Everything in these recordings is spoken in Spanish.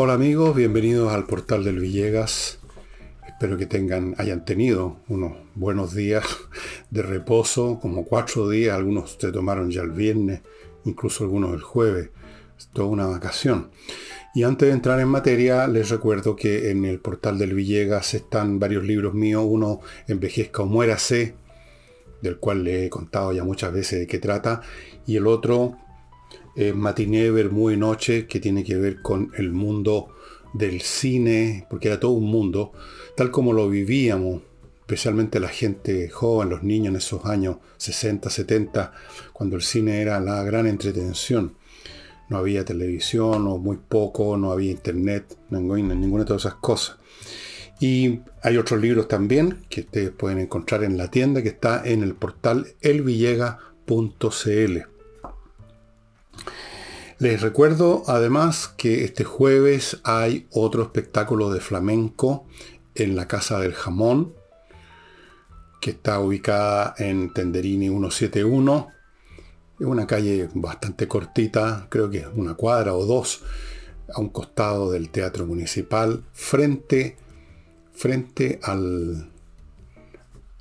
Hola amigos, bienvenidos al portal del Villegas. Espero que tengan, hayan tenido unos buenos días de reposo, como cuatro días, algunos se tomaron ya el viernes, incluso algunos el jueves. Es toda una vacación. Y antes de entrar en materia, les recuerdo que en el portal del Villegas están varios libros míos. Uno, Envejezca o Muérase, del cual le he contado ya muchas veces de qué trata. Y el otro, eh, Matiné, Muy Noche, que tiene que ver con el mundo del cine, porque era todo un mundo, tal como lo vivíamos, especialmente la gente joven, los niños en esos años 60, 70, cuando el cine era la gran entretención no había televisión o muy poco, no había internet, ninguna de todas esas cosas. Y hay otros libros también que ustedes pueden encontrar en la tienda que está en el portal elvillega.cl. Les recuerdo además que este jueves hay otro espectáculo de flamenco en la Casa del Jamón, que está ubicada en Tenderini 171 es una calle bastante cortita, creo que una cuadra o dos, a un costado del Teatro Municipal, frente, frente al,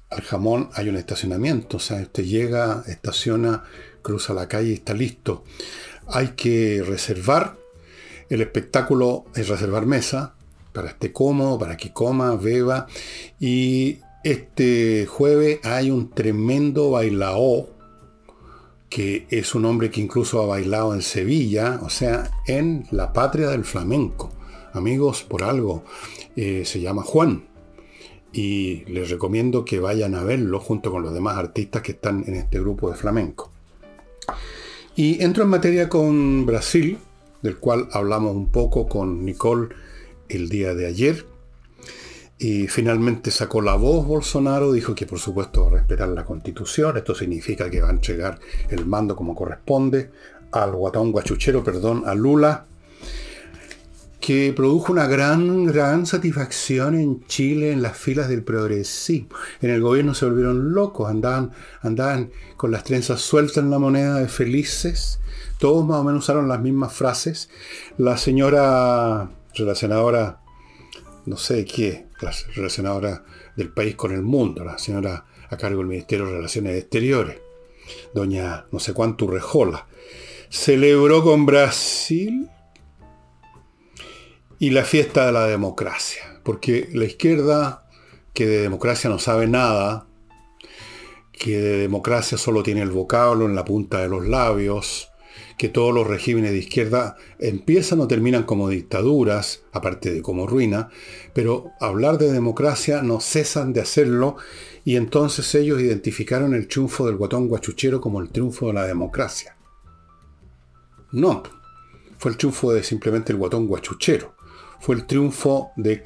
al jamón hay un estacionamiento. O sea, usted llega, estaciona, cruza la calle y está listo. Hay que reservar. El espectáculo es reservar mesa para esté cómodo, para que coma, beba. Y este jueves hay un tremendo bailao que es un hombre que incluso ha bailado en Sevilla, o sea, en la patria del flamenco. Amigos, por algo, eh, se llama Juan. Y les recomiendo que vayan a verlo junto con los demás artistas que están en este grupo de flamenco. Y entro en materia con Brasil, del cual hablamos un poco con Nicole el día de ayer. Y finalmente sacó la voz Bolsonaro, dijo que por supuesto va a respetar la constitución, esto significa que va a entregar el mando como corresponde al guatón guachuchero, perdón, a Lula, que produjo una gran, gran satisfacción en Chile en las filas del progresismo. En el gobierno se volvieron locos, andaban, andaban con las trenzas sueltas en la moneda de felices, todos más o menos usaron las mismas frases. La señora, la senadora no sé qué, la relacionadora del país con el mundo, la señora a cargo del Ministerio de Relaciones Exteriores, doña no sé cuánto Rejola, celebró con Brasil y la fiesta de la democracia, porque la izquierda, que de democracia no sabe nada, que de democracia solo tiene el vocablo en la punta de los labios, que todos los regímenes de izquierda empiezan o terminan como dictaduras, aparte de como ruina, pero hablar de democracia no cesan de hacerlo y entonces ellos identificaron el triunfo del guatón guachuchero como el triunfo de la democracia. No, fue el triunfo de simplemente el guatón guachuchero. Fue el triunfo de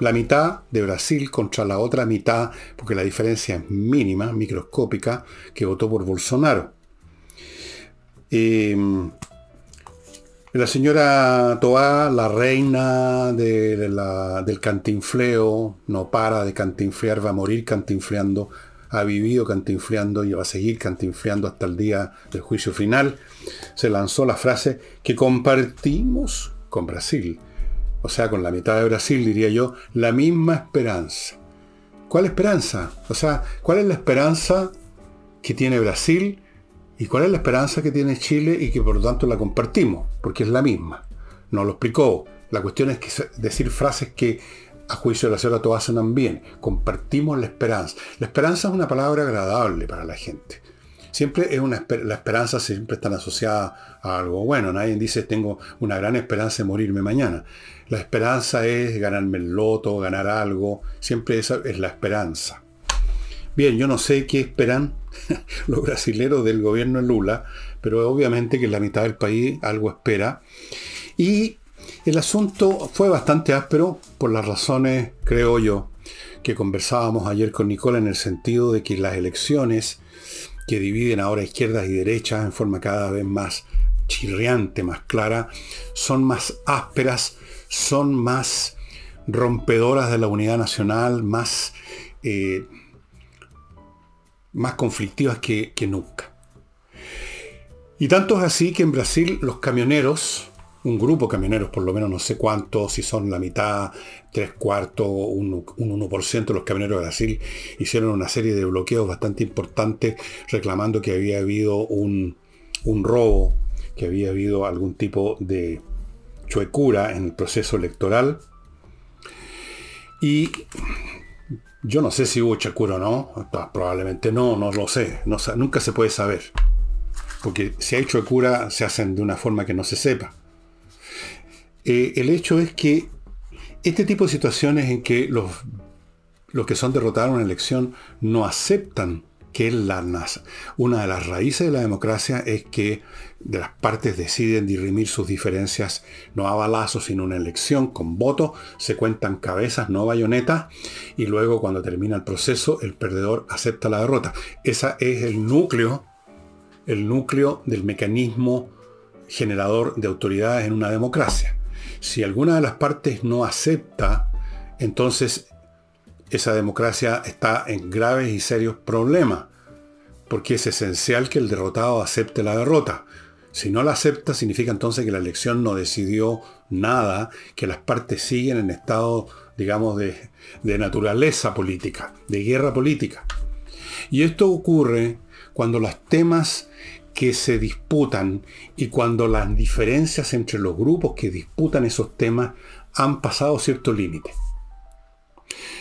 la mitad de Brasil contra la otra mitad, porque la diferencia es mínima, microscópica, que votó por Bolsonaro. Mm, la señora Toá, la reina del cantinfleo, no para de cantinflear, va a morir cantinfleando, ha vivido cantinfleando y va a seguir cantinfleando hasta el día del juicio final. Se lanzó la frase que compartimos con Brasil, o sea, con la mitad de Brasil, diría yo, la misma esperanza. ¿Cuál esperanza? O sea, ¿cuál es la esperanza que tiene Brasil ¿Y cuál es la esperanza que tiene Chile y que por lo tanto la compartimos? Porque es la misma. No lo explicó. La cuestión es decir frases que a juicio de la señora todas suenan bien. Compartimos la esperanza. La esperanza es una palabra agradable para la gente. Siempre es una la esperanza siempre está asociada a algo bueno. Nadie dice tengo una gran esperanza de morirme mañana. La esperanza es ganarme el loto, ganar algo. Siempre esa es la esperanza. Bien, yo no sé qué esperan los brasileros del gobierno de Lula, pero obviamente que la mitad del país algo espera. Y el asunto fue bastante áspero por las razones, creo yo, que conversábamos ayer con Nicola en el sentido de que las elecciones que dividen ahora izquierdas y derechas en forma cada vez más chirriante, más clara, son más ásperas, son más rompedoras de la unidad nacional, más... Eh, más conflictivas que, nunca. Y tanto es así que en Brasil los camioneros, un grupo de camioneros, por lo menos no sé cuántos, si son la mitad, tres cuartos, un, un 1% de los camioneros de Brasil, hicieron una serie de bloqueos bastante importantes reclamando que había habido un, un robo, que había habido algún tipo de chuecura en el proceso electoral. Y yo no sé si hubo chuecura o no, probablemente no, no lo sé, no, nunca se puede saber. Porque si hay chuecura se hacen de una forma que no se sepa. Eh, el hecho es que este tipo de situaciones en que los, los que son derrotados en una elección no aceptan que la, una de las raíces de la democracia es que de las partes deciden dirimir sus diferencias no a balazos, sino una elección con voto, se cuentan cabezas, no bayonetas, y luego cuando termina el proceso, el perdedor acepta la derrota. Ese es el núcleo, el núcleo del mecanismo generador de autoridades en una democracia. Si alguna de las partes no acepta, entonces esa democracia está en graves y serios problemas, porque es esencial que el derrotado acepte la derrota. Si no la acepta, significa entonces que la elección no decidió nada, que las partes siguen en estado, digamos, de, naturaleza política, de guerra política. Y esto ocurre cuando los temas que se disputan y cuando las diferencias entre los grupos que disputan esos temas han pasado cierto límite.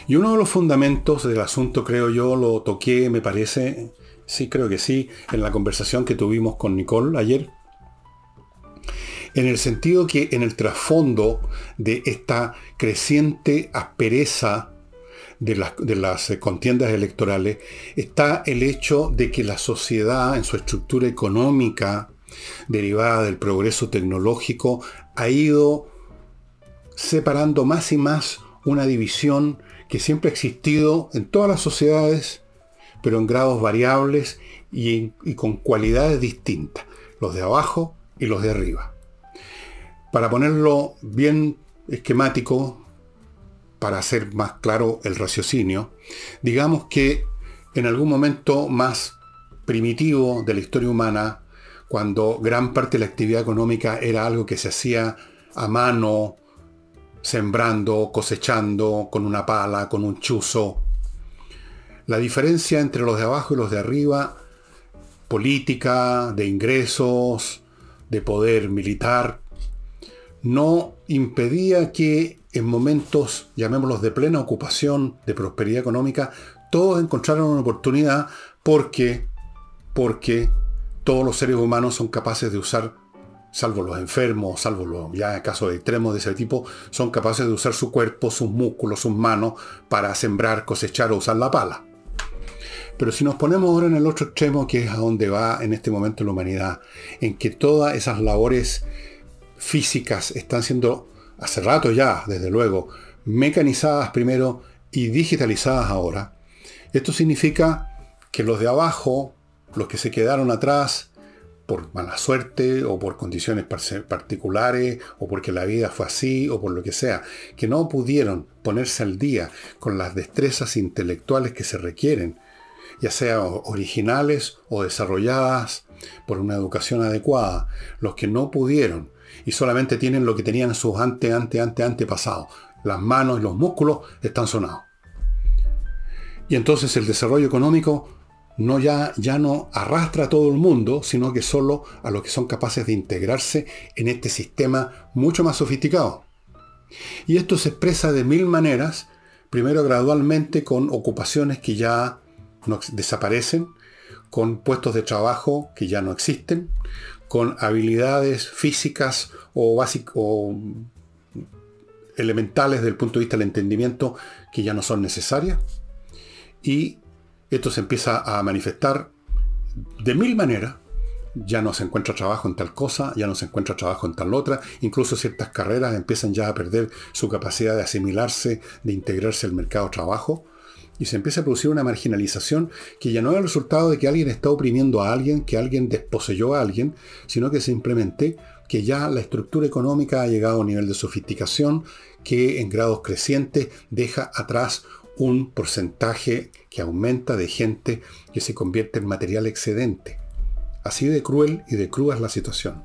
Y uno de los fundamentos del asunto, creo yo, lo toqué, me parece, sí creo que sí, en la conversación que tuvimos con Nicole ayer, en el sentido que en el trasfondo de esta creciente aspereza de las, eh, contiendas electorales está el hecho de que la sociedad en su estructura económica derivada del progreso tecnológico ha ido separando más y más una división que siempre ha existido en todas las sociedades, pero en grados variables y, y con cualidades distintas, los de abajo y los de arriba. Para ponerlo bien esquemático, para hacer más claro el raciocinio, digamos que en algún momento más primitivo de la historia humana, cuando gran parte de la actividad económica era algo que se hacía a mano, sembrando, cosechando, con una pala, con un chuzo, la diferencia entre los de abajo y los de arriba, política, de ingresos, de poder militar, no impedía que en momentos, llamémoslos de plena ocupación, de prosperidad económica, todos encontraron una oportunidad porque, porque todos los seres humanos son capaces de usar, salvo los enfermos, salvo los ya casos extremos de ese tipo, son capaces de usar su cuerpo, sus músculos, sus manos para sembrar, cosechar o usar la pala. Pero si nos ponemos ahora en el otro extremo, que es a donde va en este momento la humanidad, en que todas esas labores físicas están siendo hace rato ya, desde luego, mecanizadas primero y digitalizadas ahora, esto significa que los de abajo, los que se quedaron atrás, por mala suerte o por condiciones particulares o porque la vida fue así o por lo que sea, que no pudieron ponerse al día con las destrezas intelectuales que se requieren, ya sea originales o desarrolladas por una educación adecuada, los que no pudieron y solamente tienen lo que tenían sus ante, ante, ante, antepasados. Las manos y los músculos están sonados. Y entonces el desarrollo económico no ya, ya no arrastra a todo el mundo, sino que solo a los que son capaces de integrarse en este sistema mucho más sofisticado. Y esto se expresa de mil maneras, primero gradualmente con ocupaciones que ya no desaparecen, con puestos de trabajo que ya no existen, con habilidades físicas o, o elementales desde el punto de vista del entendimiento que ya no son necesarias. Y esto se empieza a manifestar de mil maneras. Ya no se encuentra trabajo en tal cosa, ya no se encuentra trabajo en tal otra. Incluso ciertas carreras empiezan ya a perder su capacidad de asimilarse, de integrarse al mercado de trabajo y se empieza a producir una marginalización que ya no es el resultado de que alguien está oprimiendo a alguien, que alguien desposeyó a alguien, sino que simplemente que ya la estructura económica ha llegado a un nivel de sofisticación que en grados crecientes deja atrás un porcentaje que aumenta de gente que se convierte en material excedente. Así de cruel y de cruda es la situación.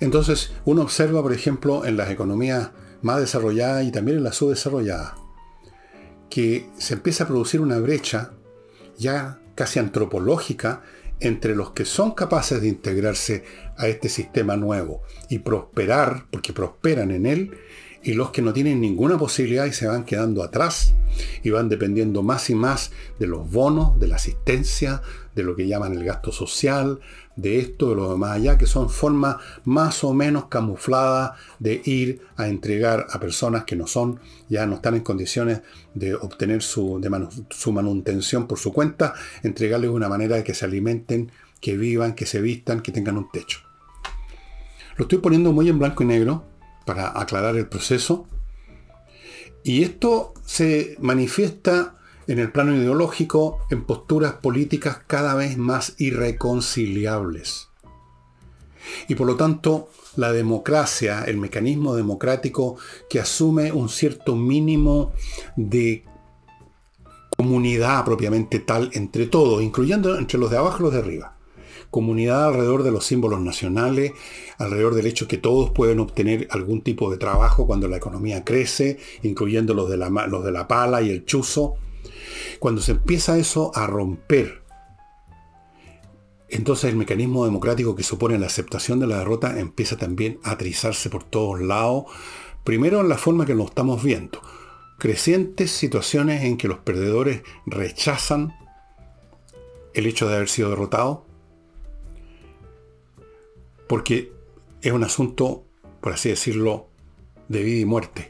Entonces, uno observa, por ejemplo, en las economías más desarrolladas y también en las subdesarrolladas, que se empieza a producir una brecha ya casi antropológica entre los que son capaces de integrarse a este sistema nuevo y prosperar, porque prosperan en él, y los que no tienen ninguna posibilidad y se van quedando atrás y van dependiendo más y más de los bonos, de la asistencia, de lo que llaman el gasto social, de esto, de lo demás allá, que son formas más o menos camufladas de ir a entregar a personas que no son, ya no están en condiciones de obtener su, su manutención por su cuenta, entregarles una manera de que se alimenten, que vivan, que se vistan, que tengan un techo. Lo estoy poniendo muy en blanco y negro, para aclarar el proceso. Y esto se manifiesta en el plano ideológico en posturas políticas cada vez más irreconciliables. Y por lo tanto, la democracia, el mecanismo democrático que asume un cierto mínimo de comunidad propiamente tal entre todos, incluyendo entre los de abajo y los de arriba comunidad alrededor de los símbolos nacionales, alrededor del hecho que todos pueden obtener algún tipo de trabajo cuando la economía crece, incluyendo los de la, los de la pala y el chuzo. Cuando se empieza eso a romper, entonces el mecanismo democrático que supone la aceptación de la derrota empieza también a trizarse por todos lados. Primero en la forma que lo estamos viendo. Crecientes situaciones en que los perdedores rechazan el hecho de haber sido derrotados porque es un asunto, por así decirlo, de vida y muerte.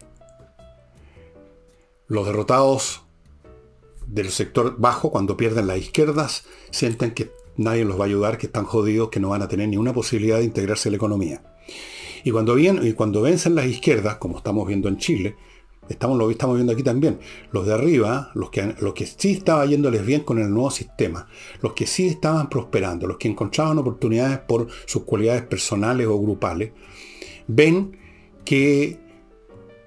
Los derrotados del sector bajo, cuando pierden las izquierdas, sienten que nadie los va a ayudar, que están jodidos, que no van a tener ninguna posibilidad de integrarse a la economía. Y cuando, bien, y cuando vencen las izquierdas, como estamos viendo en Chile, Estamos, lo estamos viendo aquí también. Los de arriba, los que, los que sí estaba yéndoles bien con el nuevo sistema, los que sí estaban prosperando, los que encontraban oportunidades por sus cualidades personales o grupales, ven que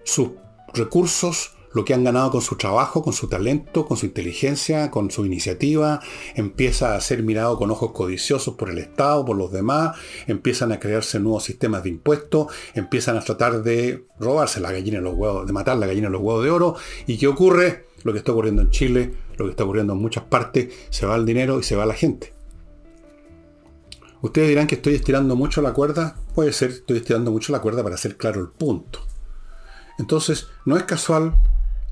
sus recursos lo que han ganado con su trabajo, con su talento, con su inteligencia, con su iniciativa, empieza a ser mirado con ojos codiciosos por el Estado, por los demás, empiezan a crearse nuevos sistemas de impuestos, empiezan a tratar de robarse la gallina en los huevos, de matar la gallina en los huevos de oro. ¿Y qué ocurre? Lo que está ocurriendo en Chile, lo que está ocurriendo en muchas partes, se va el dinero y se va la gente. Ustedes dirán que estoy estirando mucho la cuerda. Puede ser, estoy estirando mucho la cuerda para hacer claro el punto. Entonces, no es casual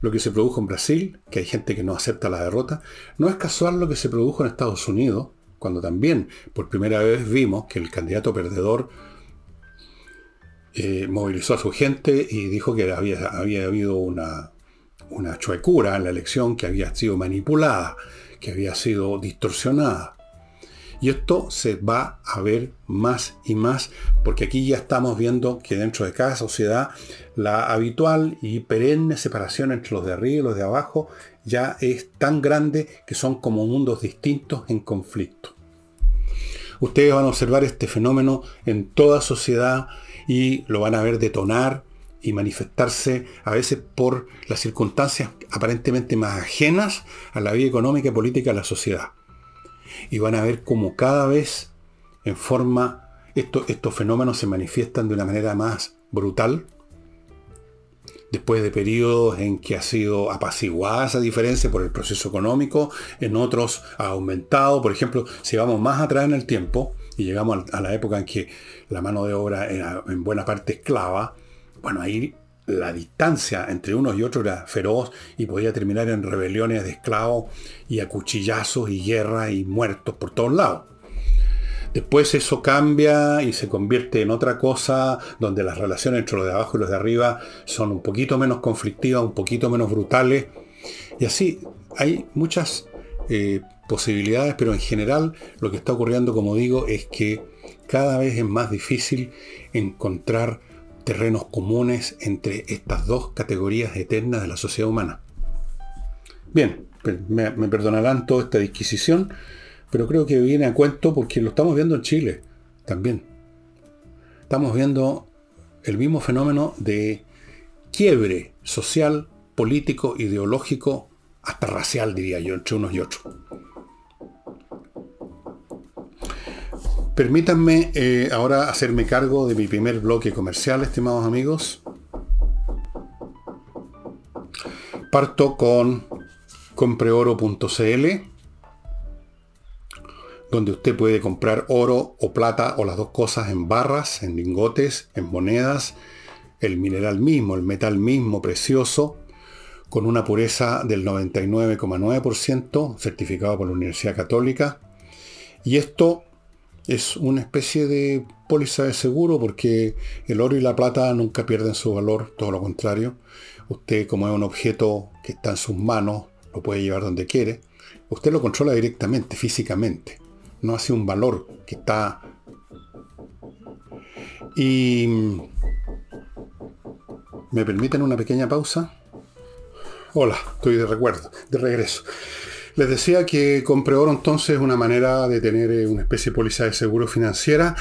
lo que se produjo en Brasil, que hay gente que no acepta la derrota. No es casual lo que se produjo en Estados Unidos, cuando también por primera vez vimos que el candidato perdedor eh, movilizó a su gente y dijo que había, habido una, una chuecura en la elección, que había sido manipulada, que había sido distorsionada. Y esto se va a ver más y más, porque aquí ya estamos viendo que dentro de cada sociedad la habitual y perenne separación entre los de arriba y los de abajo ya es tan grande que son como mundos distintos en conflicto. Ustedes van a observar este fenómeno en toda sociedad y lo van a ver detonar y manifestarse a veces por las circunstancias aparentemente más ajenas a la vida económica y política de la sociedad y van a ver cómo cada vez en forma estos fenómenos se manifiestan de una manera más brutal. Después de periodos en que ha sido apaciguada esa diferencia por el proceso económico, en otros ha aumentado. Por ejemplo, si vamos más atrás en el tiempo y llegamos a la época en que la mano de obra era en buena parte esclava, bueno, ahí la distancia entre unos y otros era feroz y podía terminar en rebeliones de esclavos y acuchillazos y guerra y muertos por todos lados. Después eso cambia y se convierte en otra cosa donde las relaciones entre los de abajo y los de arriba son un poquito menos conflictivas, un poquito menos brutales. Y así hay muchas eh, posibilidades, pero en general lo que está ocurriendo, como digo, es que cada vez es más difícil encontrar terrenos comunes entre estas dos categorías eternas de la sociedad humana. Bien, me, perdonarán toda esta disquisición, pero creo que viene a cuento porque lo estamos viendo en Chile también. Estamos viendo el mismo fenómeno de quiebre social, político, ideológico, hasta racial, diría yo, entre unos y otros. Permítanme eh, ahora hacerme cargo de mi primer bloque comercial, estimados amigos. Parto con compreoro.cl, donde usted puede comprar oro o plata o las dos cosas en barras, en lingotes, en monedas, el mineral mismo, el metal mismo precioso, con una pureza del 99,9%, certificado por la Universidad Católica. Y esto es una especie de póliza de seguro porque el oro y la plata nunca pierden su valor, todo lo contrario. Usted como es un objeto que está en sus manos, lo puede llevar donde quiere. Usted lo controla directamente, físicamente. No hace un valor que está... Y... ¿Me permiten una pequeña pausa? Hola, estoy de recuerdo, de regreso. Les decía que compre oro entonces es una manera de tener eh, una especie de póliza de seguro financiera.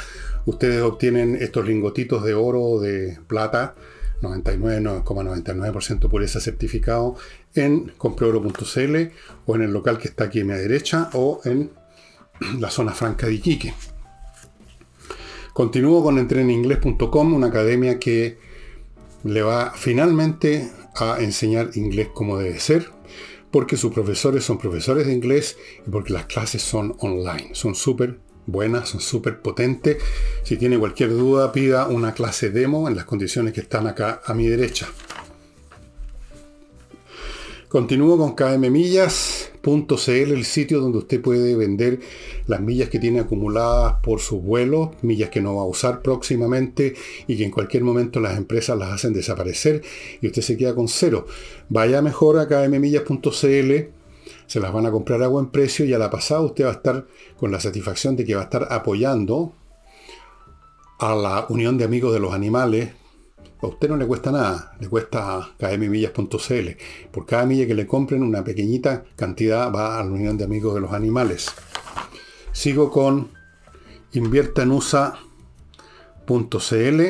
Ustedes obtienen estos lingotitos de oro de plata, 99,99% pureza certificado, en compreoro.cl o en el local que está aquí a mi derecha o en la zona franca de Iquique. Continúo con entreninglés.com, una academia que le va finalmente a enseñar inglés como debe ser porque sus profesores son profesores de inglés y porque las clases son online. Son súper buenas, son súper potentes. Si tiene cualquier duda, pida una clase demo en las condiciones que están acá a mi derecha. Continúo con kmmillas.cl, el sitio donde usted puede vender las millas que tiene acumuladas por sus vuelos, millas que no va a usar próximamente y que en cualquier momento las empresas las hacen desaparecer y usted se queda con cero. Vaya mejor a kmmillas.cl, se las van a comprar a buen precio y a la pasada usted va a estar con la satisfacción de que va a estar apoyando a la Unión de Amigos de los Animales, a usted no le cuesta nada, le cuesta kmmillas.cl. Por cada milla que le compren, una pequeñita cantidad va a la Unión de Amigos de los Animales. Sigo con inviertanusa.cl.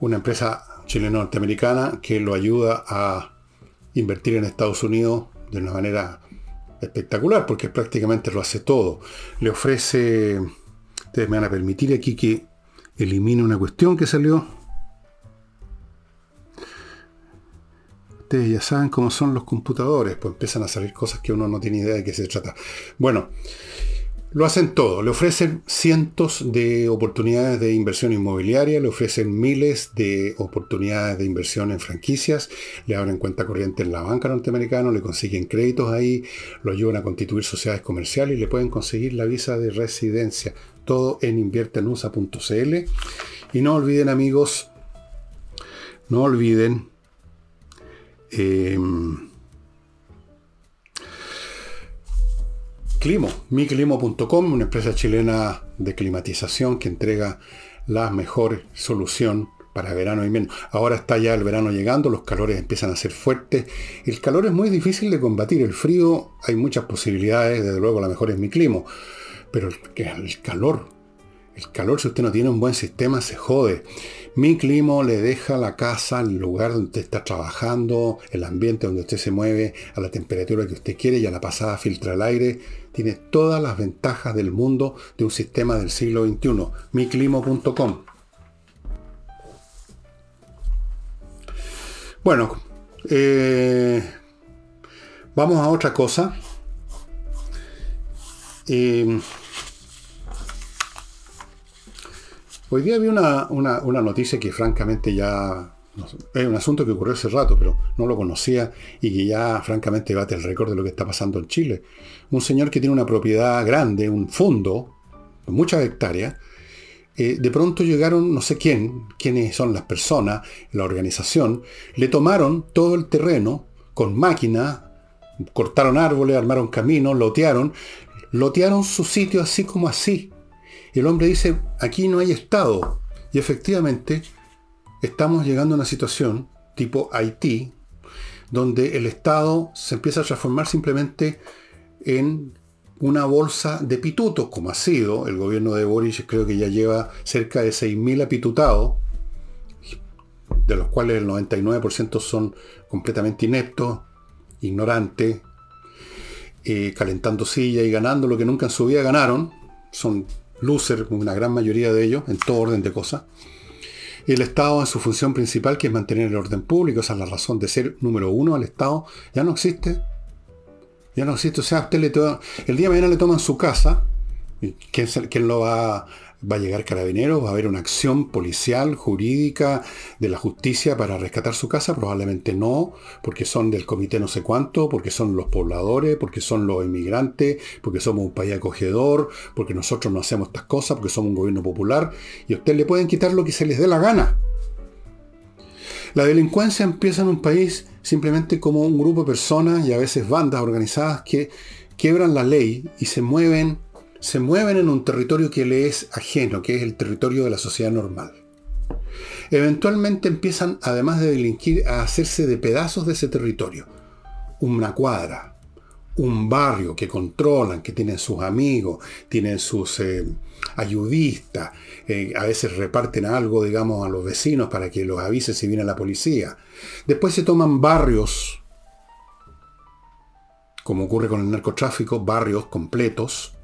Una empresa chileno-norteamericana que lo ayuda a invertir en Estados Unidos de una manera espectacular, porque prácticamente lo hace todo. Le ofrece, ustedes me van a permitir aquí que elimine una cuestión que salió. Ustedes ya saben cómo son los computadores, pues empiezan a salir cosas que uno no tiene idea de qué se trata. Bueno, lo hacen todo, le ofrecen cientos de oportunidades de inversión inmobiliaria, le ofrecen miles de oportunidades de inversión en franquicias, le abren cuenta corriente en la banca norteamericana, le consiguen créditos ahí, lo ayudan a constituir sociedades comerciales y le pueden conseguir la visa de residencia todo en inviertenusa.cl. Y no olviden amigos, no olviden eh, Climo, miclimo.com, una empresa chilena de climatización que entrega la mejor solución para verano y menos. Ahora está ya el verano llegando, los calores empiezan a ser fuertes. El calor es muy difícil de combatir, el frío hay muchas posibilidades, desde luego la mejor es mi climo pero el, calor, el calor, si usted no tiene un buen sistema, se jode. Mi clima le deja la casa, el lugar donde usted está trabajando, el ambiente donde usted se mueve, a la temperatura que usted quiere y a la pasada filtra el aire. Tiene todas las ventajas del mundo de un sistema del siglo XXI. Miclimo.com. Bueno, eh, vamos a otra cosa. Eh, Hoy día vi una, noticia que francamente ya es un asunto que ocurrió hace rato, pero no lo conocía y que ya francamente bate el récord de lo que está pasando en Chile. Un señor que tiene una propiedad grande, un fondo, muchas hectáreas, eh, de pronto llegaron no sé quién, quiénes son las personas, la organización, le tomaron todo el terreno con máquinas, cortaron árboles, armaron caminos, lotearon, lotearon su sitio así como así y el hombre dice, aquí no hay Estado. Y efectivamente, estamos llegando a una situación tipo Haití, donde el Estado se empieza a transformar simplemente en una bolsa de pitutos, como ha sido. El gobierno de Boris creo que ya lleva cerca de 6.000 apitutados. de los cuales el 99% son completamente ineptos, ignorantes, eh, calentando silla y ganando lo que nunca en su vida ganaron. Son losers, una gran mayoría de ellos, en todo orden de cosas. Y el Estado en su función principal, que es mantener el orden público, esa es la razón de ser número uno al Estado, ya no existe. Ya no existe. O sea, usted le el día de mañana le toman su casa, ¿quién, quién lo va va a llegar carabineros, va a haber una acción policial, jurídica, de la justicia para rescatar su casa, probablemente no, porque son del comité no sé cuánto, porque son los pobladores, porque son los inmigrantes, porque somos un país acogedor, porque nosotros no hacemos estas cosas, porque somos un gobierno popular, y a usted le pueden quitar lo que se les dé la gana. La delincuencia empieza en un país simplemente como un grupo de personas y a veces bandas organizadas que quiebran la ley y se mueven se mueven en un territorio que le es ajeno, que es el territorio de la sociedad normal. Eventualmente empiezan, además de delinquir, a hacerse de pedazos de ese territorio. Una cuadra, un barrio que controlan, que tienen sus amigos, tienen sus eh, ayudistas, eh, a veces reparten algo, digamos, a los vecinos para que los avise si viene la policía. Después se toman barrios, como ocurre con el narcotráfico, barrios completos,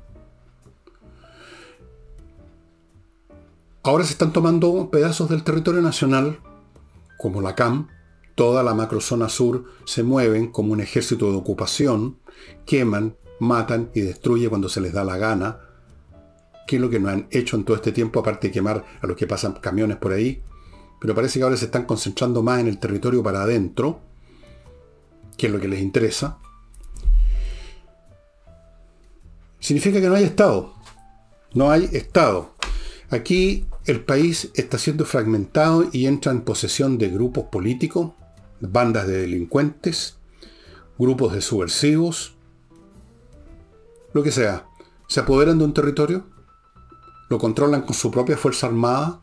Ahora se están tomando pedazos del territorio nacional, como la CAM, toda la macrozona sur se mueven como un ejército de ocupación, queman, matan y destruyen cuando se les da la gana, que es lo que no han hecho en todo este tiempo, aparte de quemar a los que pasan camiones por ahí. Pero parece que ahora se están concentrando más en el territorio para adentro, que es lo que les interesa. Significa que no hay Estado. No hay Estado. Aquí el país está siendo fragmentado y entra en posesión de grupos políticos, bandas de delincuentes, grupos de subversivos, lo que sea. Se apoderan de un territorio, lo controlan con su propia fuerza armada,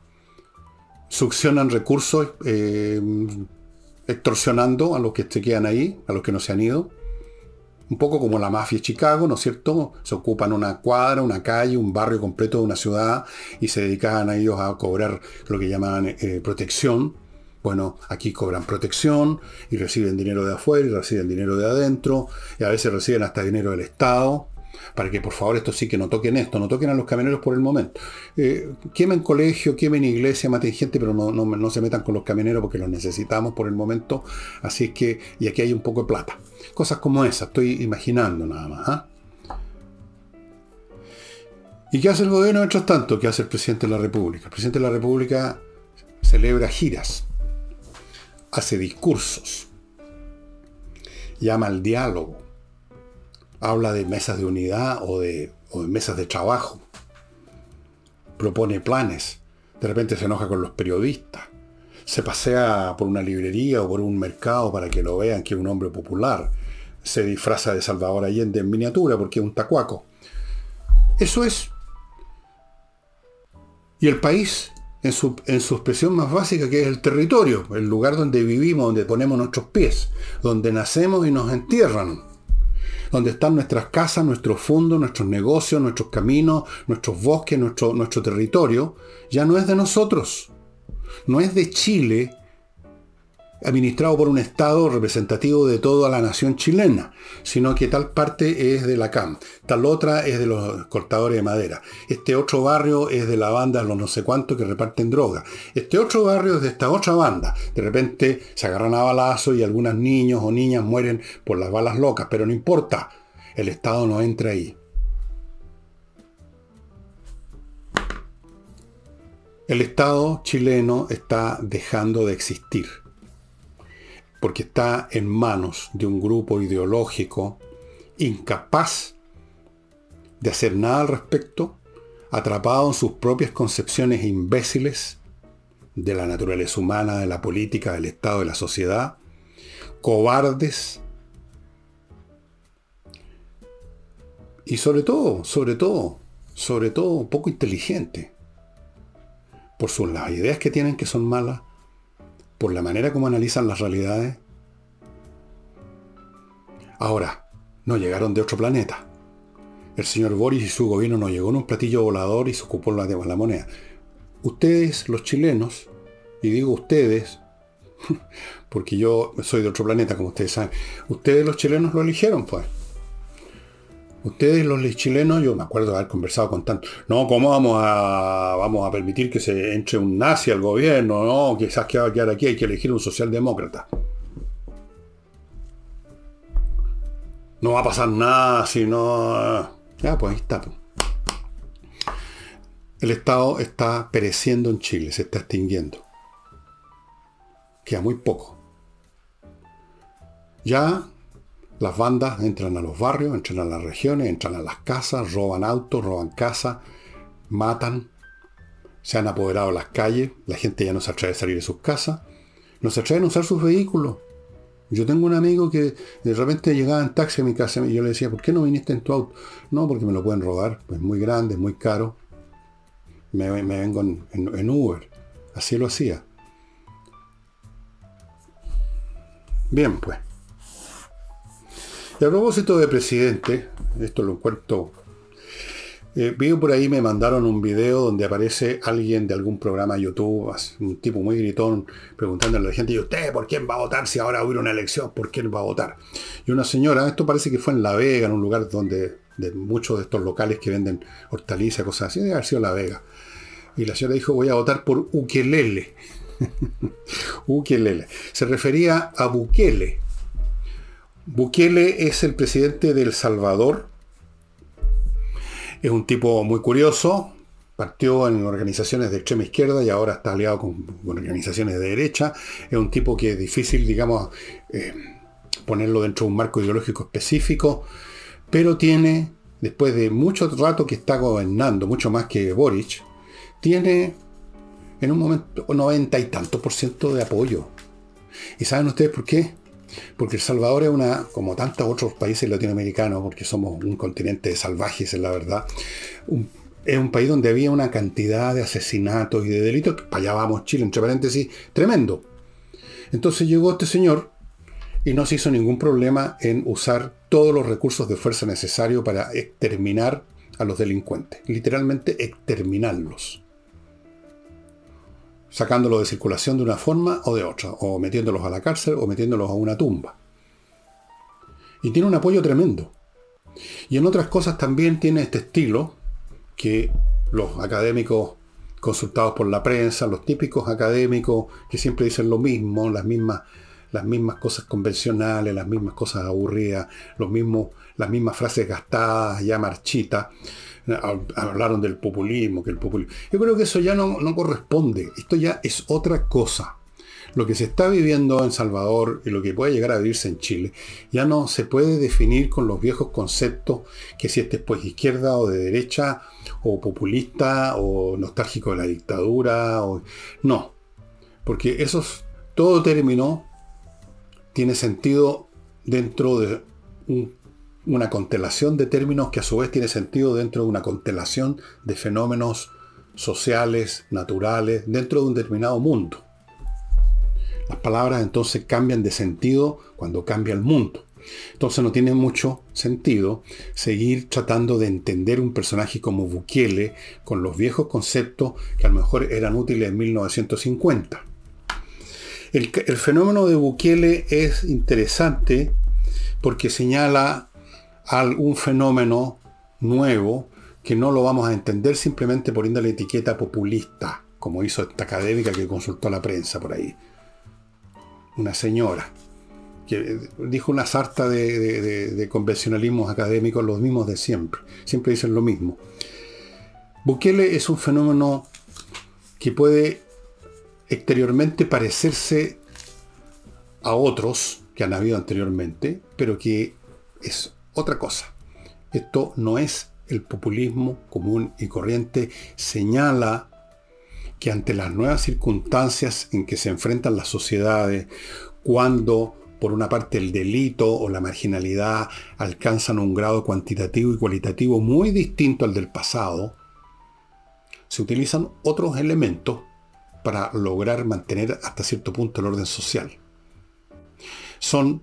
succionan recursos eh, extorsionando a los que se quedan ahí, a los que no se han ido, un poco como la mafia de Chicago, ¿no es cierto? Se ocupan una cuadra, una calle, un barrio completo de una ciudad y se dedicaban a ellos a cobrar lo que llaman eh, protección. Bueno, aquí cobran protección y reciben dinero de afuera y reciben dinero de adentro y a veces reciben hasta dinero del Estado para que por favor esto sí que no toquen esto, no toquen a los camioneros por el momento. Eh, quemen colegio, quemen iglesia, maten gente, pero no, no, se metan con los camioneros porque los necesitamos por el momento. Así es que, y aquí hay un poco de plata. Cosas como esa, estoy imaginando nada más. ¿ah? ¿Y qué hace el gobierno mientras tanto? ¿Qué hace el presidente de la República? El presidente de la República celebra giras, hace discursos, llama al diálogo habla de mesas de unidad o de, mesas de trabajo, propone planes, de repente se enoja con los periodistas, se pasea por una librería o por un mercado para que lo vean que es un hombre popular, se disfraza de Salvador Allende en miniatura porque es un tacuaco. Eso es. Y el país, en su, expresión más básica, que es el territorio, el lugar donde vivimos, donde ponemos nuestros pies, donde nacemos y nos entierran donde están nuestras casas, nuestros fondos, nuestros negocios, nuestros caminos, nuestros bosques, nuestro, nuestro territorio, ya no es de nosotros. No es de Chile, administrado por un Estado representativo de toda la nación chilena, sino que tal parte es de la CAM, tal otra es de los cortadores de madera, este otro barrio es de la banda los no sé cuántos que reparten droga, este otro barrio es de esta otra banda, de repente se agarran a balazo y algunos niños o niñas mueren por las balas locas, pero no importa, el Estado no entra ahí. El Estado chileno está dejando de existir porque está en manos de un grupo ideológico incapaz de hacer nada al respecto, atrapado en sus propias concepciones imbéciles de la naturaleza humana, de la política, del Estado, de la sociedad, cobardes y sobre todo, sobre todo, sobre todo poco inteligente por sus las ideas que tienen que son malas, por la manera como analizan las realidades. Ahora, no llegaron de otro planeta. El señor Boris y su gobierno no llegó en un platillo volador y se ocupó la, la moneda. Ustedes, los chilenos, y digo ustedes, porque yo soy de otro planeta, como ustedes saben. Ustedes los chilenos lo eligieron, pues. Ustedes los chilenos, yo me acuerdo de haber conversado con tanto, no, ¿cómo vamos a, vamos a permitir que se entre un nazi al gobierno? No, quizás que va a quedar aquí, hay que elegir un socialdemócrata. No va a pasar nada si no... Ya, pues ahí está. Pues. El Estado está pereciendo en Chile, se está extinguiendo. Queda muy poco. Ya las bandas entran a los barrios, entran a las regiones, entran a las casas, roban autos, roban casas, matan, se han apoderado de las calles, la gente ya no se atreve a salir de sus casas, no se atreven a usar sus vehículos. Yo tengo un amigo que de repente llegaba en taxi a mi casa y yo le decía, ¿por qué no viniste en tu auto? No, porque me lo pueden robar, es muy grande, es muy caro. Me, vengo en Uber. Así lo hacía. Bien, pues. Y a propósito de presidente, esto lo encuentro. Eh, vi por ahí, me mandaron un video donde aparece alguien de algún programa de YouTube, un tipo muy gritón, preguntándole a la gente, ¿y usted por quién va a votar si ahora hubiera una elección? ¿Por quién va a votar? Y una señora, esto parece que fue en La Vega, en un lugar donde de muchos de estos locales que venden hortalizas, cosas así, debe haber sido La Vega. Y la señora dijo, voy a votar por Ukelele. Ukelele. Se refería a Bukele, Bukele es el presidente de El Salvador. Es un tipo muy curioso. Partió en organizaciones de extrema izquierda y ahora está aliado con, organizaciones de derecha. Es un tipo que es difícil, digamos, eh, ponerlo dentro de un marco ideológico específico. Pero tiene, después de mucho rato que está gobernando, mucho más que Boric, tiene en un momento noventa y tantos por ciento de apoyo. ¿Y saben ustedes por qué? Porque El Salvador es una, como tantos otros países latinoamericanos, porque somos un continente de salvajes, es la verdad, es un país donde había una cantidad de asesinatos y de delitos, que para allá vamos Chile, entre paréntesis, tremendo. Entonces llegó este señor y no se hizo ningún problema en usar todos los recursos de fuerza necesarios para exterminar a los delincuentes, literalmente exterminarlos sacándolos de circulación de una forma o de otra, o metiéndolos a la cárcel o metiéndolos a una tumba. Y tiene un apoyo tremendo. Y en otras cosas también tiene este estilo que los académicos consultados por la prensa, los típicos académicos que siempre dicen lo mismo, las mismas, las mismas cosas convencionales, las mismas cosas aburridas, los mismos, las mismas frases gastadas, ya marchitas, hablaron del populismo, que el populismo. Yo creo que eso ya no, no corresponde. Esto ya es otra cosa. Lo que se está viviendo en Salvador y lo que puede llegar a vivirse en Chile ya no se puede definir con los viejos conceptos que si este es pues izquierda o de derecha o populista o nostálgico de la dictadura o no, porque eso todo término tiene sentido dentro de un una constelación de términos que a su vez tiene sentido dentro de una constelación de fenómenos sociales, naturales, dentro de un determinado mundo. Las palabras entonces cambian de sentido cuando cambia el mundo. Entonces no tiene mucho sentido seguir tratando de entender un personaje como Bukele con los viejos conceptos que a lo mejor eran útiles en 1950. El, el fenómeno de Bukele es interesante porque señala algún fenómeno nuevo que no lo vamos a entender simplemente poniendo la etiqueta populista, como hizo esta académica que consultó a la prensa por ahí. Una señora que dijo una sarta de, de convencionalismos académicos, los mismos de siempre. Siempre dicen lo mismo. Bukele es un fenómeno que puede exteriormente parecerse a otros que han habido anteriormente, pero que es otra cosa. Esto no es el populismo común y corriente, señala que ante las nuevas circunstancias en que se enfrentan las sociedades, cuando por una parte el delito o la marginalidad alcanzan un grado cuantitativo y cualitativo muy distinto al del pasado, se utilizan otros elementos para lograr mantener hasta cierto punto el orden social. Son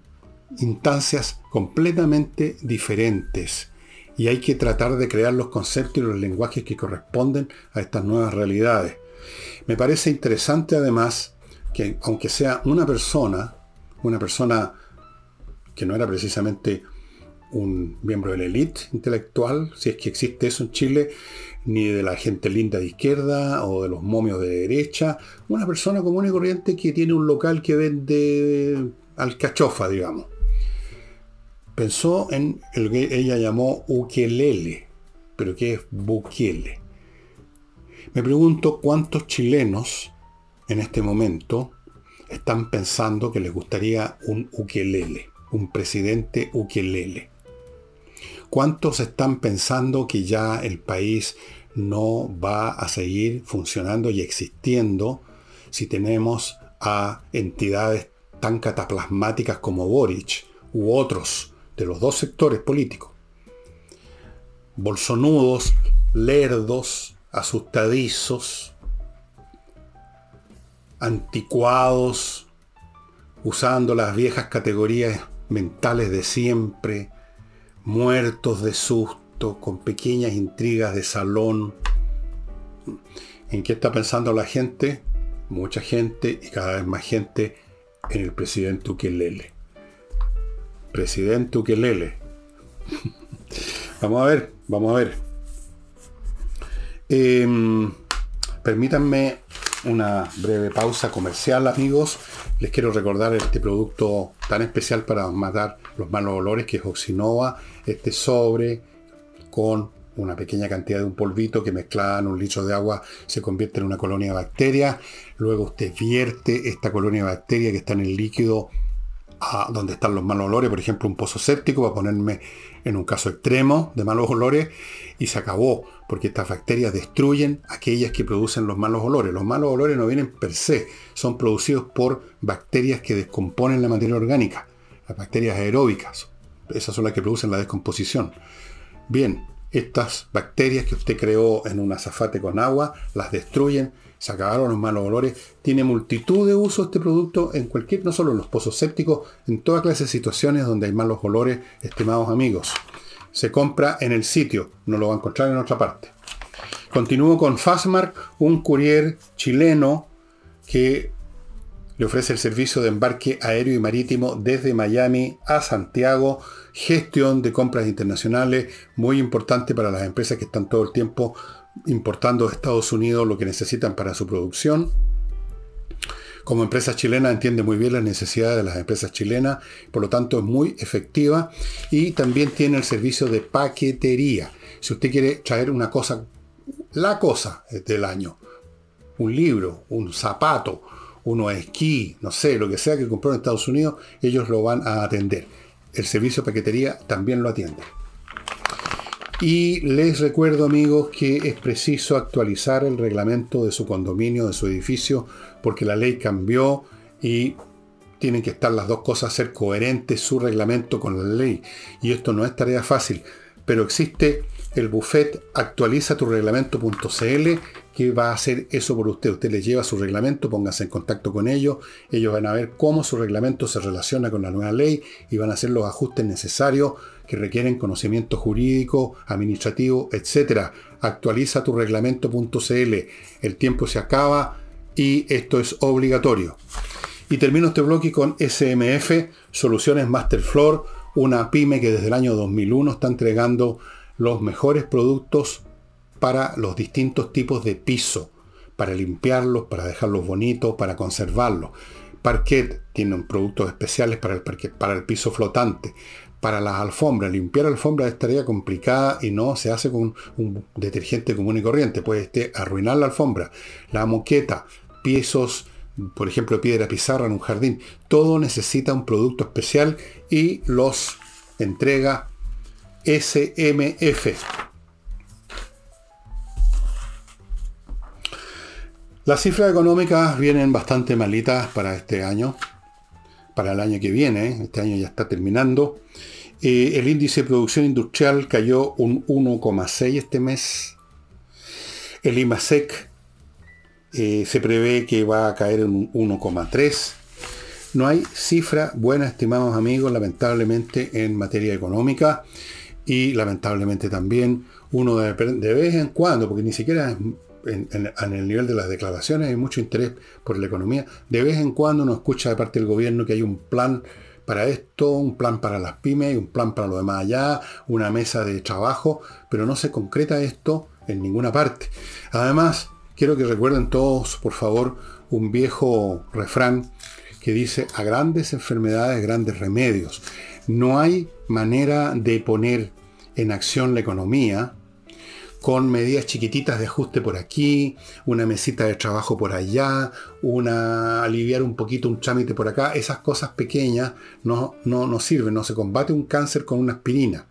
instancias completamente diferentes y hay que tratar de crear los conceptos y los lenguajes que corresponden a estas nuevas realidades. Me parece interesante además que aunque sea una persona, una persona que no era precisamente un miembro de la élite intelectual, si es que existe eso en Chile, ni de la gente linda de izquierda o de los momios de derecha, una persona común y corriente que tiene un local que vende alcachofa, digamos. Pensó en el que ella llamó ukelele, pero que es bukele. Me pregunto cuántos chilenos en este momento están pensando que les gustaría un ukelele, un presidente ukelele. ¿Cuántos están pensando que ya el país no va a seguir funcionando y existiendo si tenemos a entidades tan cataplasmáticas como Boric u otros de los dos sectores políticos? Bolsonudos, lerdos, asustadizos, anticuados, usando las viejas categorías mentales de siempre, muertos de susto, con pequeñas intrigas de salón. ¿En qué está pensando la gente? Mucha gente y cada vez más gente en el presidente Ukelele. Presidente Ukelele. vamos a ver, vamos a ver. Em, permítanme una breve pausa comercial, amigos. Les quiero recordar este producto tan especial para matar los malos olores que es Oxinova. Este sobre con una pequeña cantidad de un polvito que mezclada en un litro de agua se convierte en una colonia de bacterias. Luego usted vierte esta colonia de bacterias que está en el líquido a donde están los malos olores, por ejemplo un pozo séptico, para ponerme en un caso extremo de malos olores, y se acabó, porque estas bacterias destruyen aquellas que producen los malos olores. Los malos olores no vienen per se, son producidos por bacterias que descomponen la materia orgánica, las bacterias aeróbicas. Esas son las que producen la descomposición. Bien, estas bacterias que usted creó en un azafate con agua, las destruyen, se acabaron los malos olores. Tiene multitud de usos este producto en cualquier, no solo en los pozos sépticos, en toda clase de situaciones donde hay malos olores, estimados amigos. Se compra en el sitio, no lo va a encontrar en otra parte. Continúo con Fastmark, un courier chileno que le ofrece el servicio de embarque aéreo y marítimo desde Miami a Santiago, gestión de compras internacionales, muy importante para las empresas que están todo el tiempo importando de Estados Unidos lo que necesitan para su producción. Como empresa chilena entiende muy bien las necesidades de las empresas chilenas, por lo tanto es muy efectiva y también tiene el servicio de paquetería. Si usted quiere traer una cosa, la cosa del año, un libro, un zapato, uno esquí, no sé, lo que sea que compró en Estados Unidos, ellos lo van a atender. El servicio de paquetería también lo atiende. Y les recuerdo amigos que es preciso actualizar el reglamento de su condominio, de su edificio, porque la ley cambió y tienen que estar las dos cosas, ser coherentes su reglamento con la ley. Y esto no es tarea fácil, pero existe el buffet actualiza tu reglamento.cl que va a hacer eso por usted. Usted le lleva su reglamento, póngase en contacto con ellos, ellos van a ver cómo su reglamento se relaciona con la nueva ley y van a hacer los ajustes necesarios que requieren conocimiento jurídico, administrativo, etc. Actualiza tu reglamento.cl. El tiempo se acaba y esto es obligatorio. Y termino este bloque con SMF, Soluciones Masterfloor, una pyme que desde el año 2001 está entregando los mejores productos para los distintos tipos de piso, para limpiarlos, para dejarlos bonitos, para conservarlos. Parquet tiene productos especiales para el, para el piso flotante para las alfombras. Limpiar alfombras es tarea complicada y no se hace con un detergente común y corriente. Puede este, arruinar la alfombra. La moqueta, pisos, por ejemplo, piedra pizarra en un jardín. Todo necesita un producto especial y los entrega SMF. Las cifras económicas vienen bastante malitas para este año, para el año que viene. Este año ya está terminando. Eh, el índice de producción industrial cayó un 1,6 este mes. El IMASEC eh, se prevé que va a caer en un 1,3. No hay cifra buena, estimados amigos, lamentablemente en materia económica y lamentablemente también uno de, de vez en cuando, porque ni siquiera en, el nivel de las declaraciones hay mucho interés por la economía. De vez en cuando uno escucha de parte del gobierno que hay un plan para esto, un plan para las pymes, un plan para lo demás allá, una mesa de trabajo, pero no se concreta esto en ninguna parte. Además, quiero que recuerden todos, por favor, un viejo refrán que dice, a grandes enfermedades, grandes remedios. No hay manera de poner en acción la economía con medidas chiquititas de ajuste por aquí, una mesita de trabajo por allá, una aliviar un poquito un trámite por acá, esas cosas pequeñas no, no, no sirven, no se combate un cáncer con una aspirina.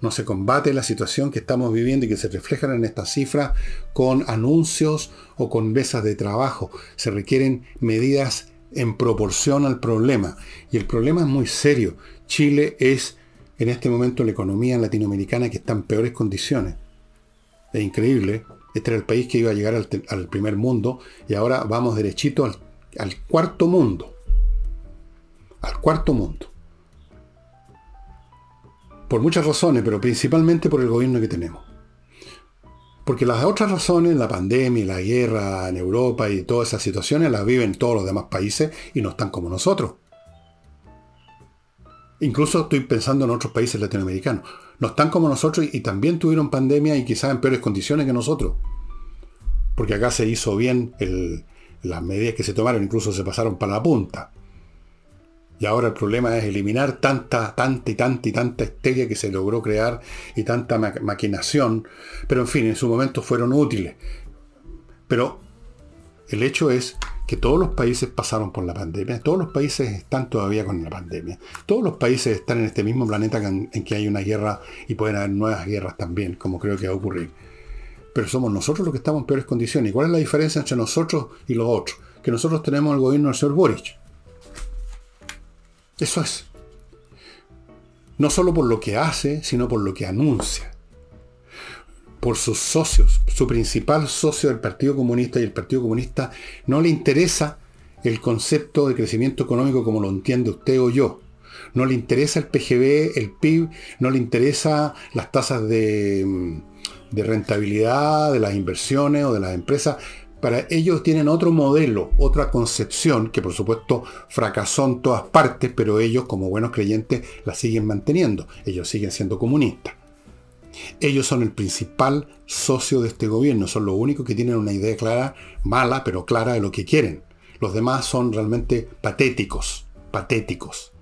No se combate la situación que estamos viviendo y que se reflejan en estas cifras con anuncios o con mesas de trabajo. Se requieren medidas en proporción al problema. Y el problema es muy serio. Chile es en este momento la economía latinoamericana que está en peores condiciones. Es increíble. Este era el país que iba a llegar al, primer mundo y ahora vamos derechito al, al cuarto mundo. Al cuarto mundo. Por muchas razones, pero principalmente por el gobierno que tenemos. Porque las otras razones, la pandemia, la guerra en Europa y todas esas situaciones, las viven todos los demás países y no están como nosotros. Incluso estoy pensando en otros países latinoamericanos. No están como nosotros y también tuvieron pandemia y quizás en peores condiciones que nosotros. Porque acá se hizo bien las medidas que se tomaron, incluso se pasaron para la punta. Y ahora el problema es eliminar tanta, tanta y tanta y tanta histeria que se logró crear y tanta maquinación. Pero en fin, en su momento fueron útiles. Pero el hecho es que todos los países pasaron por la pandemia, todos los países están todavía con la pandemia, todos los países están en este mismo planeta en, que hay una guerra y pueden haber nuevas guerras también, como creo que va a ocurrir. Pero somos nosotros los que estamos en peores condiciones. ¿Y cuál es la diferencia entre nosotros y los otros? Que nosotros tenemos el gobierno del señor Boric eso es. No solo por lo que hace, sino por lo que anuncia. Por sus socios. Su principal socio del Partido Comunista y el Partido Comunista no le interesa el concepto de crecimiento económico como lo entiende usted o yo. No le interesa el PGB, el PIB, no le interesa las tasas de, de rentabilidad de las inversiones o de las empresas para ellos tienen otro modelo, otra concepción, que por supuesto fracasó en todas partes, pero ellos como buenos creyentes la siguen manteniendo. Ellos siguen siendo comunistas. Ellos son el principal socio de este gobierno, son los únicos que tienen una idea clara, mala, pero clara de lo que quieren. Los demás son realmente patéticos, patéticos.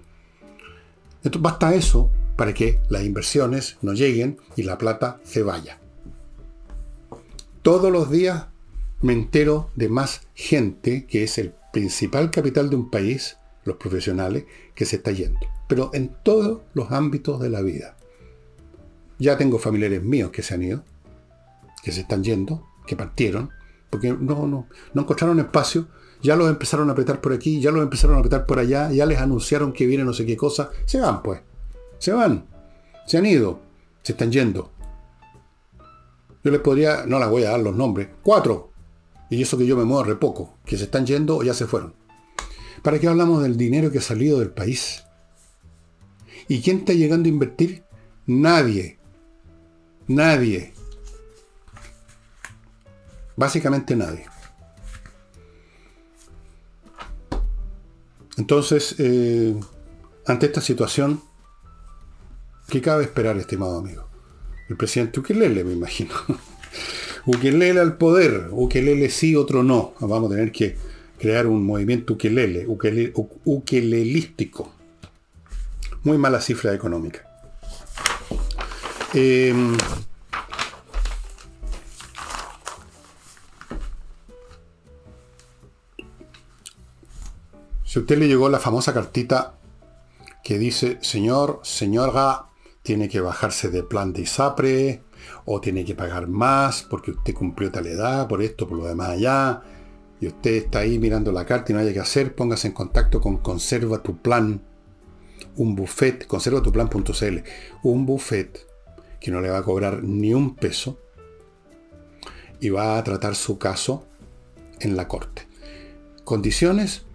Entonces basta eso para que las inversiones no lleguen y la plata se vaya. Todos los días me entero de más gente, que es el principal capital de un país, los profesionales, que se está yendo. Pero en todos los ámbitos de la vida. Ya tengo familiares míos que se han ido, que se están yendo, que partieron, porque no, no, no encontraron espacio, ya los empezaron a apretar por aquí, ya los empezaron a apretar por allá, ya les anunciaron que viene no sé qué cosa, se van pues, se van, se han ido, se están yendo. Yo les podría, no les voy a dar los nombres, cuatro, y eso que yo me muevo re poco, que se están yendo o ya se fueron. ¿Para qué hablamos del dinero que ha salido del país? ¿Y quién está llegando a invertir? Nadie. Nadie. Básicamente nadie. Entonces, eh, ante esta situación, ¿qué cabe esperar, estimado amigo? El presidente Ukelele, me imagino. Ukelele al poder, ukelele sí, otro no. Vamos a tener que crear un movimiento ukelele, ukelelístico. Muy mala cifra económica. Em, si a usted le llegó la famosa cartita que dice, señor, señora, tiene que bajarse de plan de ISAPRE, o tiene que pagar más porque usted cumplió tal edad, por esto, por lo demás allá, y usted está ahí mirando la carta y no haya que hacer, póngase en contacto con Conserva tu Plan, un buffet, conservatuplan.cl, un buffet que no le va a cobrar ni un peso y va a tratar su caso en la corte. Condiciones,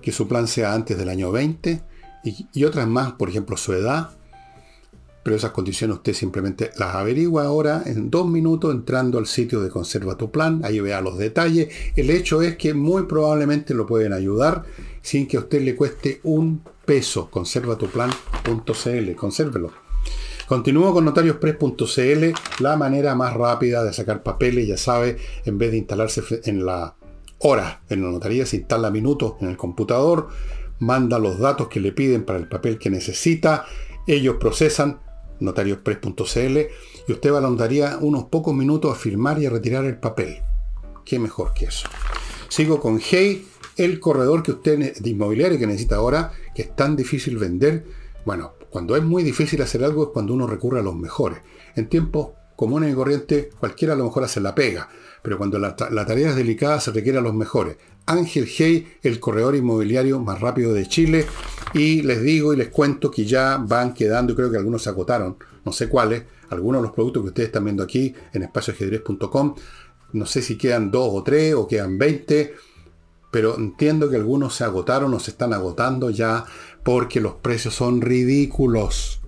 que su plan sea antes del año 20 y, otras más, por ejemplo, su edad, pero esas condiciones usted simplemente las averigua ahora en dos minutos entrando al sitio de Conserva tu Plan, ahí vea los detalles. El hecho es que muy probablemente lo pueden ayudar sin que a usted le cueste un peso. Conservatuplan.cl, consérvelo. Continúo con notariospress.cl, la manera más rápida de sacar papeles, ya sabe, en vez de instalarse en la hora en la notaría, se instala minutos en el computador, manda los datos que le piden para el papel que necesita, ellos procesan, notariospress.cl, y usted va a la notaría unos pocos minutos a firmar y a retirar el papel. ¿Qué mejor que eso? Sigo con Hey, el corredor que usted de inmobiliario que necesita ahora, que es tan difícil vender. Bueno, cuando es muy difícil hacer algo es cuando uno recurre a los mejores. En tiempos comunes y corrientes, cualquiera a lo mejor hace la pega, pero cuando la, tarea es delicada se requiere a los mejores. Ángel Hey, el corredor inmobiliario más rápido de Chile, y les digo y les cuento que ya van quedando, creo que algunos se agotaron, no sé cuáles, algunos de los productos que ustedes están viendo aquí en espacioajedrez.com, no sé si quedan dos o tres o quedan 20, pero entiendo que algunos se agotaron o se están agotando ya porque los precios son ridículos.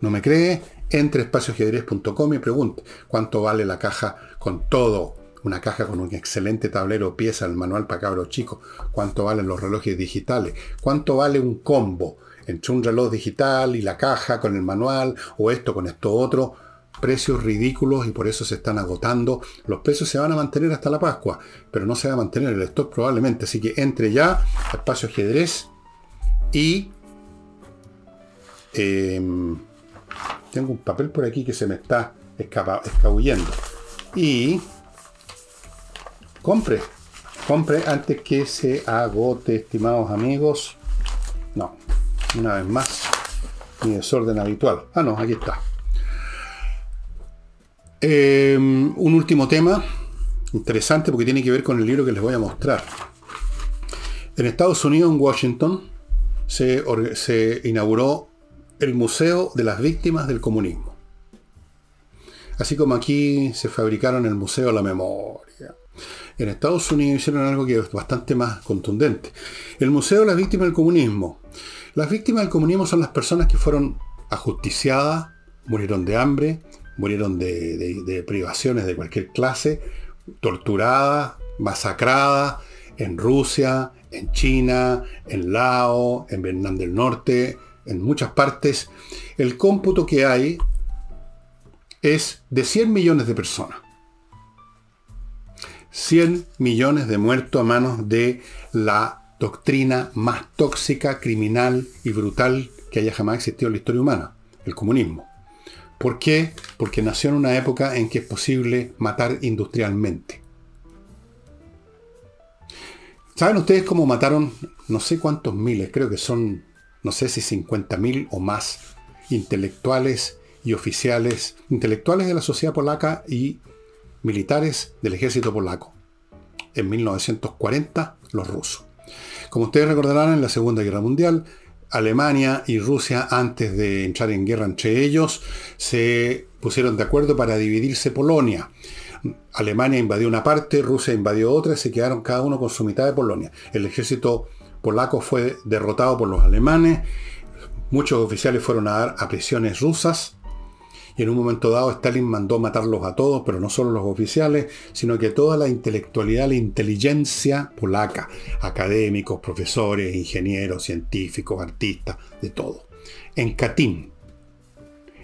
¿No me cree? Entre espacioajedrez.com y pregunte cuánto vale la caja con todo. Una caja con un excelente tablero, pieza, el manual para cabros chicos. Cuánto valen los relojes digitales. Cuánto vale un combo entre un reloj digital y la caja con el manual o esto con esto otro precios ridículos y por eso se están agotando. Los precios se van a mantener hasta la Pascua, pero no se va a mantener el stock probablemente. Así que entre ya espacio ajedrez y em, tengo un papel por aquí que se me está escabullendo. Y compre, compre antes que se agote, estimados amigos. No, una vez más, mi desorden habitual. Ah, no, aquí está. Eh, un último tema, interesante porque tiene que ver con el libro que les voy a mostrar. En Estados Unidos, en Washington, se, inauguró el Museo de las Víctimas del Comunismo. Así como aquí se fabricaron el Museo de la Memoria. En Estados Unidos hicieron algo que es bastante más contundente. El Museo de las Víctimas del Comunismo. Las víctimas del comunismo son las personas que fueron ajusticiadas, murieron de hambre, murieron de, privaciones de cualquier clase, torturadas, masacradas en Rusia, en China, en Laos, en Vietnam del Norte, en muchas partes. El cómputo que hay es de 100 millones de personas. 100 millones de muertos a manos de la doctrina más tóxica, criminal y brutal que haya jamás existido en la historia humana, el comunismo. ¿Por qué? Porque nació en una época en que es posible matar industrialmente. ¿Saben ustedes cómo mataron no sé cuántos miles, creo que son, no sé si 50.000 o más, intelectuales y oficiales, intelectuales de la sociedad polaca y militares del ejército polaco? En 1940, los rusos. Como ustedes recordarán, en la Segunda Guerra Mundial, Alemania y Rusia, antes de entrar en guerra entre ellos, se pusieron de acuerdo para dividirse Polonia. Alemania invadió una parte, Rusia invadió otra, y se quedaron cada uno con su mitad de Polonia. El ejército polaco fue derrotado por los alemanes, muchos oficiales fueron a dar a prisiones rusas, y en un momento dado Stalin mandó matarlos a todos, pero no solo los oficiales, sino que toda la intelectualidad, la inteligencia polaca, académicos, profesores, ingenieros, científicos, artistas, de todo. En Katyn.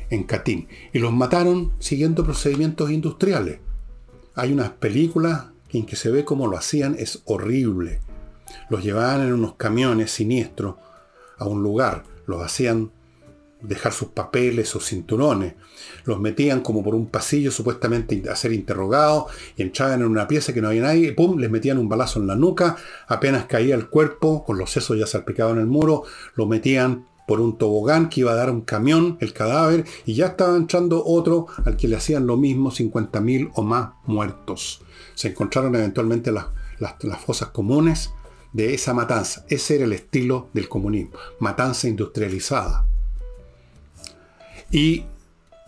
En Katyn. Y los mataron siguiendo procedimientos industriales. Hay unas películas en que se ve cómo lo hacían, es horrible. Los llevaban en unos camiones siniestros a un lugar, los hacían dejar sus papeles, sus cinturones. Los metían como por un pasillo supuestamente a ser interrogados y entraban en una pieza que no había nadie y pum, les metían un balazo en la nuca, apenas caía el cuerpo, con los sesos ya salpicados en el muro, lo metían por un tobogán que iba a dar un camión, el cadáver, y ya estaba entrando otro al que le hacían lo mismo, 50.000 o más muertos. Se encontraron eventualmente las, las fosas comunes de esa matanza. Ese era el estilo del comunismo, matanza industrializada. Y,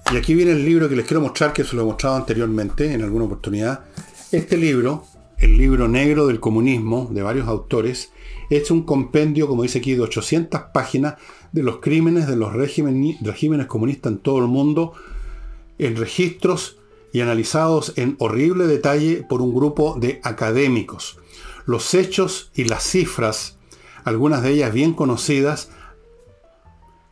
aquí viene el libro que les quiero mostrar, que se lo he mostrado anteriormente en alguna oportunidad. Este libro el libro negro del comunismo de varios autores, es un compendio, como dice aquí, de 800 páginas de los crímenes de los regímenes, comunistas en todo el mundo, en registros y analizados en horrible detalle por un grupo de académicos. Los hechos y las cifras, algunas de ellas bien conocidas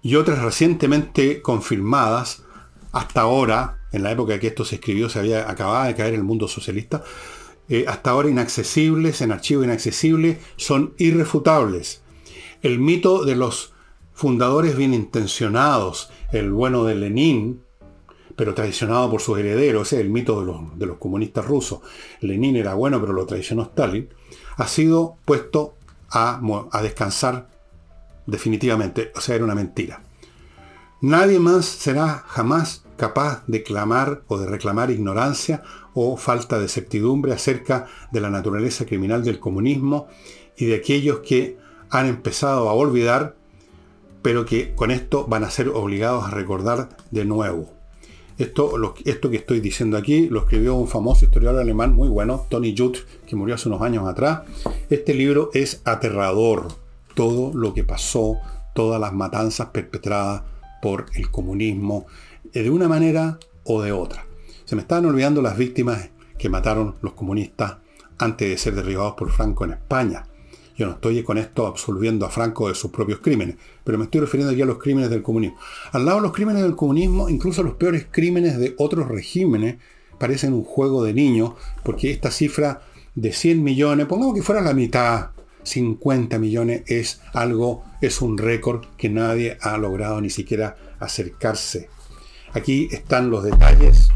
y otras recientemente confirmadas, hasta ahora, en la época que esto se escribió, se había acabado de caer el mundo socialista, eh, hasta ahora inaccesibles, en archivo inaccesible, son irrefutables. El mito de los fundadores bien intencionados, el bueno de Lenin, pero traicionado por sus herederos, ese es el mito de los, comunistas rusos. Lenin era bueno, pero lo traicionó Stalin, ha sido puesto a, a descansar definitivamente, o sea, era una mentira. Nadie más será jamás capaz de clamar o de reclamar ignorancia o falta de certidumbre acerca de la naturaleza criminal del comunismo y de aquellos que han empezado a olvidar, pero que con esto van a ser obligados a recordar de nuevo. Esto, esto que estoy diciendo aquí lo escribió un famoso historiador alemán muy bueno, Tony Judd, que murió hace unos años atrás. Este libro es aterrador. Todo lo que pasó, todas las matanzas perpetradas por el comunismo, de una manera o de otra. Se me estaban olvidando las víctimas que mataron los comunistas antes de ser derribados por Franco en España. No estoy con esto absolviendo a Franco de sus propios crímenes, pero me estoy refiriendo aquí a los crímenes del comunismo. Al lado de los crímenes del comunismo, incluso los peores crímenes de otros regímenes parecen un juego de niños, porque esta cifra de 100 millones, pongamos que fuera la mitad, 50 millones, es algo, es un récord que nadie ha logrado ni siquiera acercarse. Aquí están los detalles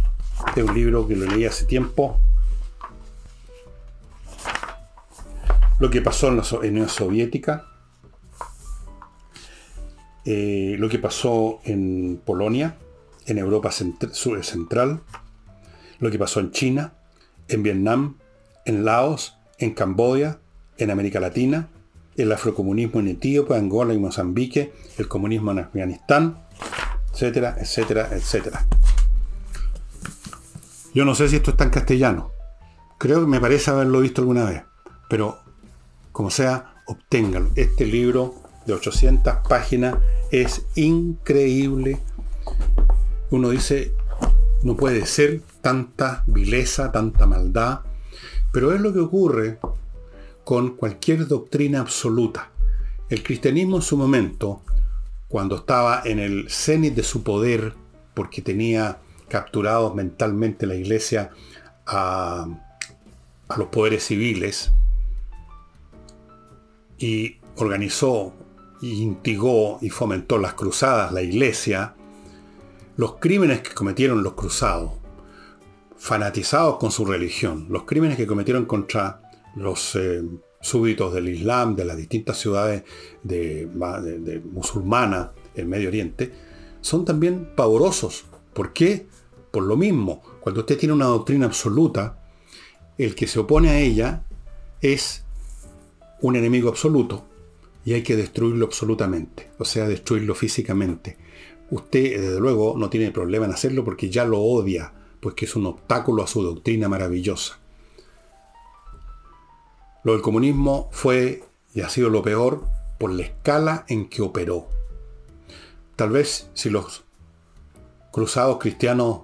de un libro que lo leí hace tiempo, lo que pasó en la Unión Soviética, eh, lo que pasó en Polonia, en Europa Central, lo que pasó en China, en Vietnam, en Laos, en Camboya, en América Latina, el afrocomunismo en Etiopía, Angola y Mozambique, el comunismo en Afganistán, etcétera, etcétera, etcétera. Yo no sé si esto está en castellano. Creo que me parece haberlo visto alguna vez. Pero como sea, obténgalo. Este libro de 800 páginas es increíble. Uno dice, no puede ser tanta vileza, tanta maldad, pero es lo que ocurre con cualquier doctrina absoluta. El cristianismo en su momento, cuando estaba en el cenit de su poder, porque tenía capturados mentalmente la iglesia a, a los poderes civiles, y organizó, y instigó y fomentó las cruzadas, la iglesia, los crímenes que cometieron los cruzados, fanatizados con su religión, los crímenes que cometieron contra los eh, súbditos del Islam, de las distintas ciudades de, de musulmanas en Medio Oriente, son también pavorosos. ¿Por qué? Por lo mismo, cuando usted tiene una doctrina absoluta, el que se opone a ella es un enemigo absoluto y hay que destruirlo absolutamente, o sea, destruirlo físicamente. Usted, desde luego, no tiene problema en hacerlo porque ya lo odia, pues que es un obstáculo a su doctrina maravillosa. Lo del comunismo fue y ha sido lo peor por la escala en que operó. Tal vez si los cruzados cristianos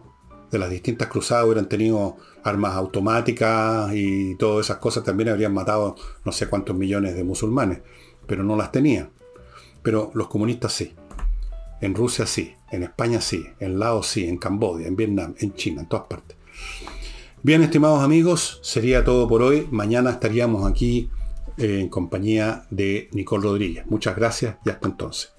de las distintas cruzadas hubieran tenido armas automáticas y todas esas cosas, también habrían matado no sé cuántos millones de musulmanes, pero no las tenían. Pero los comunistas sí. En Rusia sí, en España sí, en Laos sí, en Camboya, en Vietnam, en China, en todas partes. Bien, estimados amigos, sería todo por hoy. Mañana estaríamos aquí eh, en compañía de Nicole Rodríguez. Muchas gracias y hasta entonces.